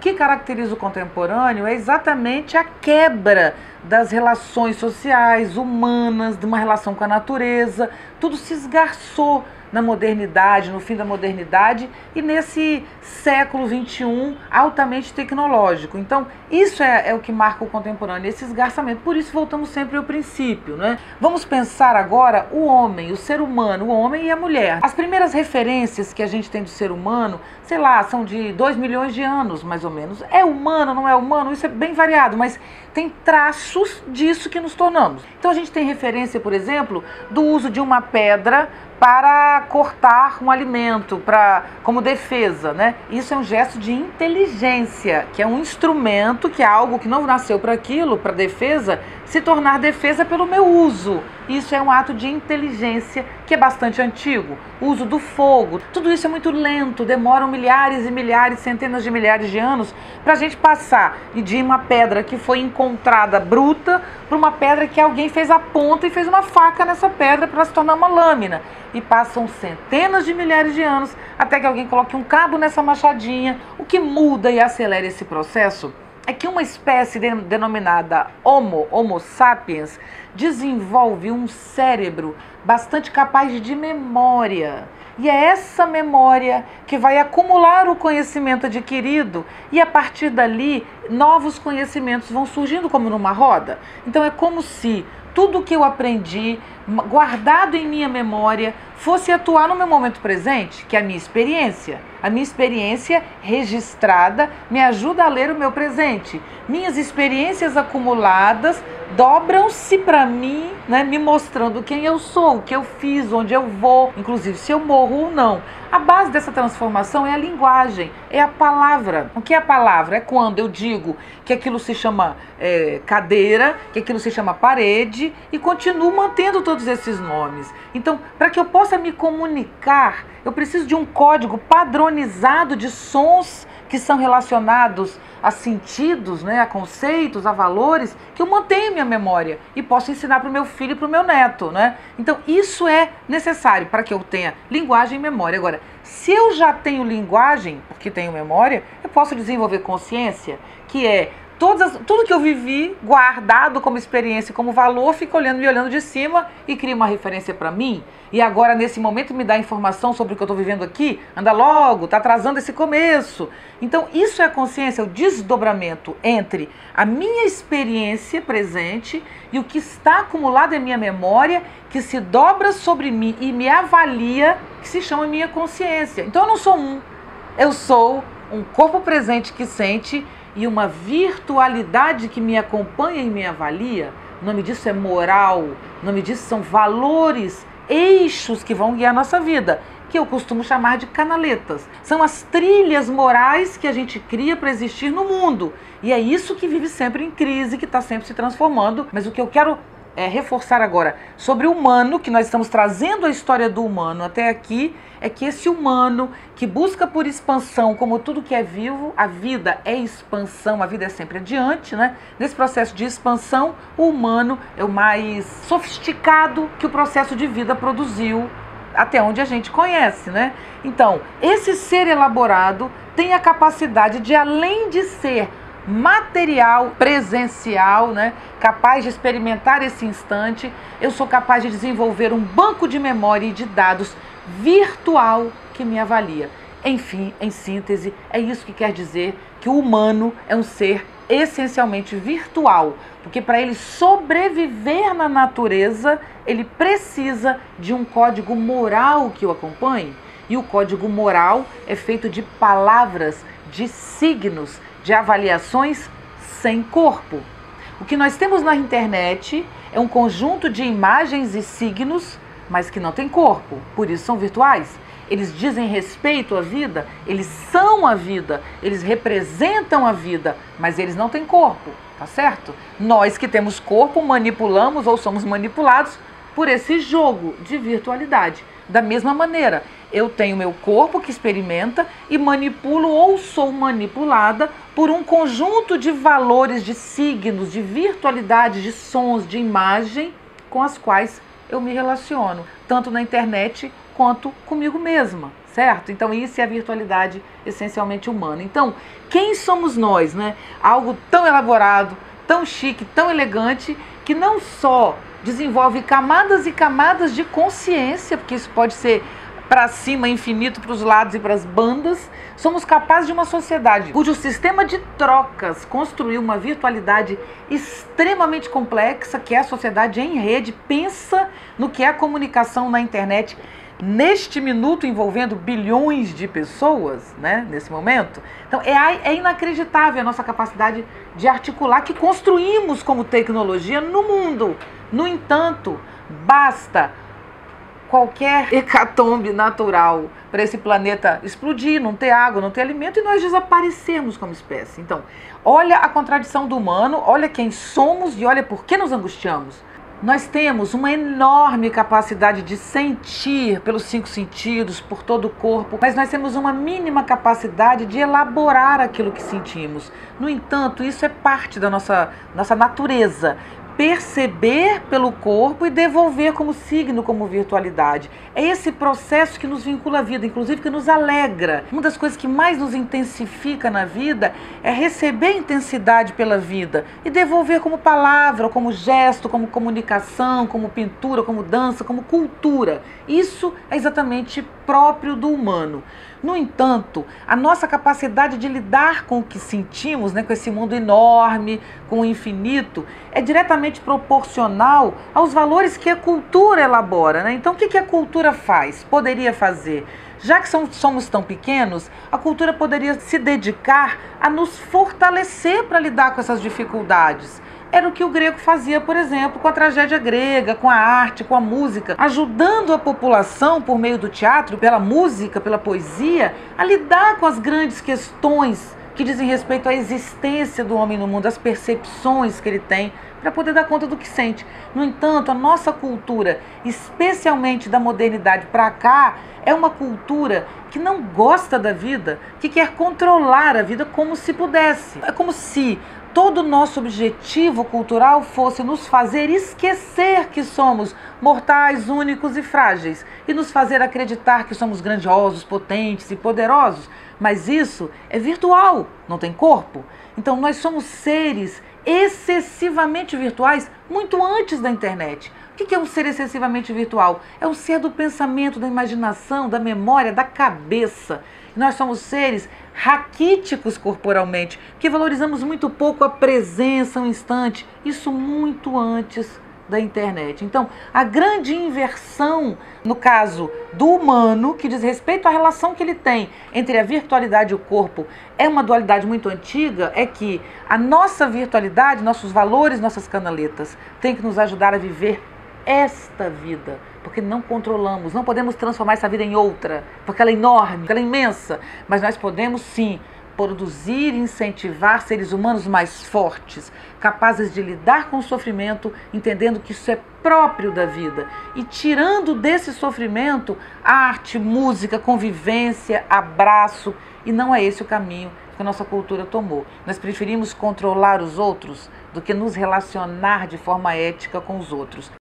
O que caracteriza o contemporâneo é exatamente a quebra das relações sociais, humanas, de uma relação com a natureza. Tudo se esgarçou na modernidade, no fim da modernidade e nesse século XXI altamente tecnológico. Então, isso é, é, o que marca o contemporâneo, esse esgarçamento. Por isso, voltamos sempre ao princípio. Né? Vamos pensar agora o homem, o ser humano, o homem e a mulher. As primeiras referências que a gente tem do ser humano, sei lá, são de 2 milhões de anos, mais ou menos. É humano, não é humano? Isso é bem variado, mas tem traços disso que nos tornamos. Então, a gente tem referência, por exemplo, do uso de uma pedra para cortar um alimento, para como defesa, né? Isso é um gesto de inteligência, que é um instrumento, que é algo que não nasceu para aquilo, para defesa, se tornar defesa pelo meu uso. Isso é um ato de inteligência que é bastante antigo. O uso do fogo, tudo isso é muito lento, demoram milhares e milhares, centenas de milhares de anos para a gente passar de uma pedra que foi encontrada bruta para uma pedra que alguém fez a ponta e fez uma faca nessa pedra para se tornar uma lâmina. E passam centenas de milhares de anos até que alguém coloque um cabo nessa machadinha. O que muda e acelera esse processo é que uma espécie de, denominada Homo, Homo sapiens, desenvolve um cérebro bastante capaz de memória. E é essa memória que vai acumular o conhecimento adquirido e a partir dali novos conhecimentos vão surgindo como numa roda. Então é como se tudo que eu aprendi, guardado em minha memória, fosse atuar no meu momento presente, que é a minha experiência. A minha experiência registrada me ajuda a ler o meu presente. Minhas experiências acumuladas dobram-se para mim, né, me mostrando quem eu sou, o que eu fiz, onde eu vou, inclusive se eu morro ou não. A base dessa transformação é a linguagem, é a palavra. O que é a palavra? É quando eu digo que aquilo se chama é, cadeira, que aquilo se chama parede e continuo mantendo todos esses nomes. Então, para que eu possa me comunicar, eu preciso de um código padronizado de sons que são relacionados a sentidos, né, a conceitos, a valores, que eu mantenho minha memória e posso ensinar para o meu filho e para o meu neto. Né? Então, isso é necessário para que eu tenha linguagem e memória. Agora, se eu já tenho linguagem, porque tenho memória, eu posso desenvolver consciência, que é todas, tudo que eu vivi guardado como experiência, como valor, fica olhando, me olhando de cima e cria uma referência para mim. E agora, nesse momento, me dá informação sobre o que eu estou vivendo aqui. Anda logo, está atrasando esse começo. Então, isso é a consciência, o desdobramento entre a minha experiência presente e o que está acumulado em minha memória, que se dobra sobre mim e me avalia, que se chama minha consciência. Então, eu não sou um, eu sou um corpo presente que sente e uma virtualidade que me acompanha e me avalia, o nome disso é moral, o nome disso são valores, eixos que vão guiar a nossa vida, que eu costumo chamar de canaletas. São as trilhas morais que a gente cria para existir no mundo. E é isso que vive sempre em crise, que está sempre se transformando. Mas o que eu quero é, reforçar agora sobre o humano, que nós estamos trazendo a história do humano até aqui, é que esse humano que busca por expansão, como tudo que é vivo, a vida é expansão, a vida é sempre adiante, né? Nesse processo de expansão, o humano é o mais sofisticado que o processo de vida produziu até onde a gente conhece, né? Então, esse ser elaborado tem a capacidade de, além de ser material, presencial, né? capaz de experimentar esse instante, eu sou capaz de desenvolver um banco de memória e de dados virtual que me avalia. Enfim, em síntese, é isso que quer dizer que o humano é um ser essencialmente virtual, porque para ele sobreviver na natureza, ele precisa de um código moral que o acompanhe. E o código moral é feito de palavras, de signos, de avaliações sem corpo. O que nós temos na internet é um conjunto de imagens e signos, mas que não tem corpo, por isso são virtuais. Eles dizem respeito à vida, eles são a vida, eles representam a vida, mas eles não têm corpo, tá certo? Nós que temos corpo manipulamos ou somos manipulados por esse jogo de virtualidade. Da mesma maneira, eu tenho meu corpo que experimenta e manipulo ou sou manipulada por um conjunto de valores, de signos, de virtualidade, de sons, de imagem com as quais eu me relaciono, tanto na internet quanto comigo mesma, certo? Então isso é a virtualidade essencialmente humana. Então, quem somos nós, né? Algo tão elaborado, tão chique, tão elegante, que não só desenvolve camadas e camadas de consciência, porque isso pode ser para cima, infinito para os lados e para as bandas, somos capazes de uma sociedade cujo sistema de trocas construiu uma virtualidade extremamente complexa, que é a sociedade em rede, pensa no que é a comunicação na internet neste minuto envolvendo bilhões de pessoas, né, nesse momento. Então é, é inacreditável a nossa capacidade de articular que construímos como tecnologia no mundo. No entanto, basta qualquer hecatombe natural para esse planeta explodir, não ter água, não ter alimento e nós desaparecermos como espécie. Então, olha a contradição do humano, olha quem somos e olha por que nos angustiamos. Nós temos uma enorme capacidade de sentir pelos cinco sentidos, por todo o corpo, mas nós temos uma mínima capacidade de elaborar aquilo que sentimos. No entanto, isso é parte da nossa, nossa natureza perceber pelo corpo e devolver como signo, como virtualidade. É esse processo que nos vincula à vida, inclusive que nos alegra. Uma das coisas que mais nos intensifica na vida é receber intensidade pela vida e devolver como palavra, como gesto, como comunicação, como pintura, como dança, como cultura. Isso é exatamente próprio do humano. No entanto, a nossa capacidade de lidar com o que sentimos, né, com esse mundo enorme, com o infinito, é diretamente proporcional aos valores que a cultura elabora. Né? Então, o que, a cultura faz? Poderia fazer? Já que somos tão pequenos, a cultura poderia se dedicar a nos fortalecer para lidar com essas dificuldades. Era o que o grego fazia, por exemplo, com a tragédia grega, com a arte, com a música, ajudando a população por meio do teatro, pela música, pela poesia, a lidar com as grandes questões que dizem respeito à existência do homem no mundo, as percepções que ele tem para poder dar conta do que sente. No entanto, a nossa cultura, especialmente da modernidade para cá, é uma cultura que não gosta da vida, que quer controlar a vida como se pudesse. É como se todo o nosso objetivo cultural fosse nos fazer esquecer que somos mortais, únicos e frágeis e nos fazer acreditar que somos grandiosos, potentes e poderosos. Mas isso é virtual, não tem corpo. Então nós somos seres excessivamente virtuais muito antes da internet. O que é um ser excessivamente virtual? É um ser do pensamento, da imaginação, da memória, da cabeça. Nós somos seres raquíticos corporalmente, que valorizamos muito pouco a presença, um instante, isso muito antes da internet. Então, a grande inversão no caso do humano, que diz respeito à relação que ele tem entre a virtualidade e o corpo, é uma dualidade muito antiga, é que a nossa virtualidade, nossos valores, nossas canaletas, tem que nos ajudar a viver esta vida, porque não controlamos, não podemos transformar essa vida em outra, porque ela é enorme, porque ela é imensa, mas nós podemos sim produzir e incentivar seres humanos mais fortes, capazes de lidar com o sofrimento, entendendo que isso é próprio da vida e tirando desse sofrimento arte, música, convivência, abraço, e não é esse o caminho que a nossa cultura tomou. Nós preferimos controlar os outros do que nos relacionar de forma ética com os outros.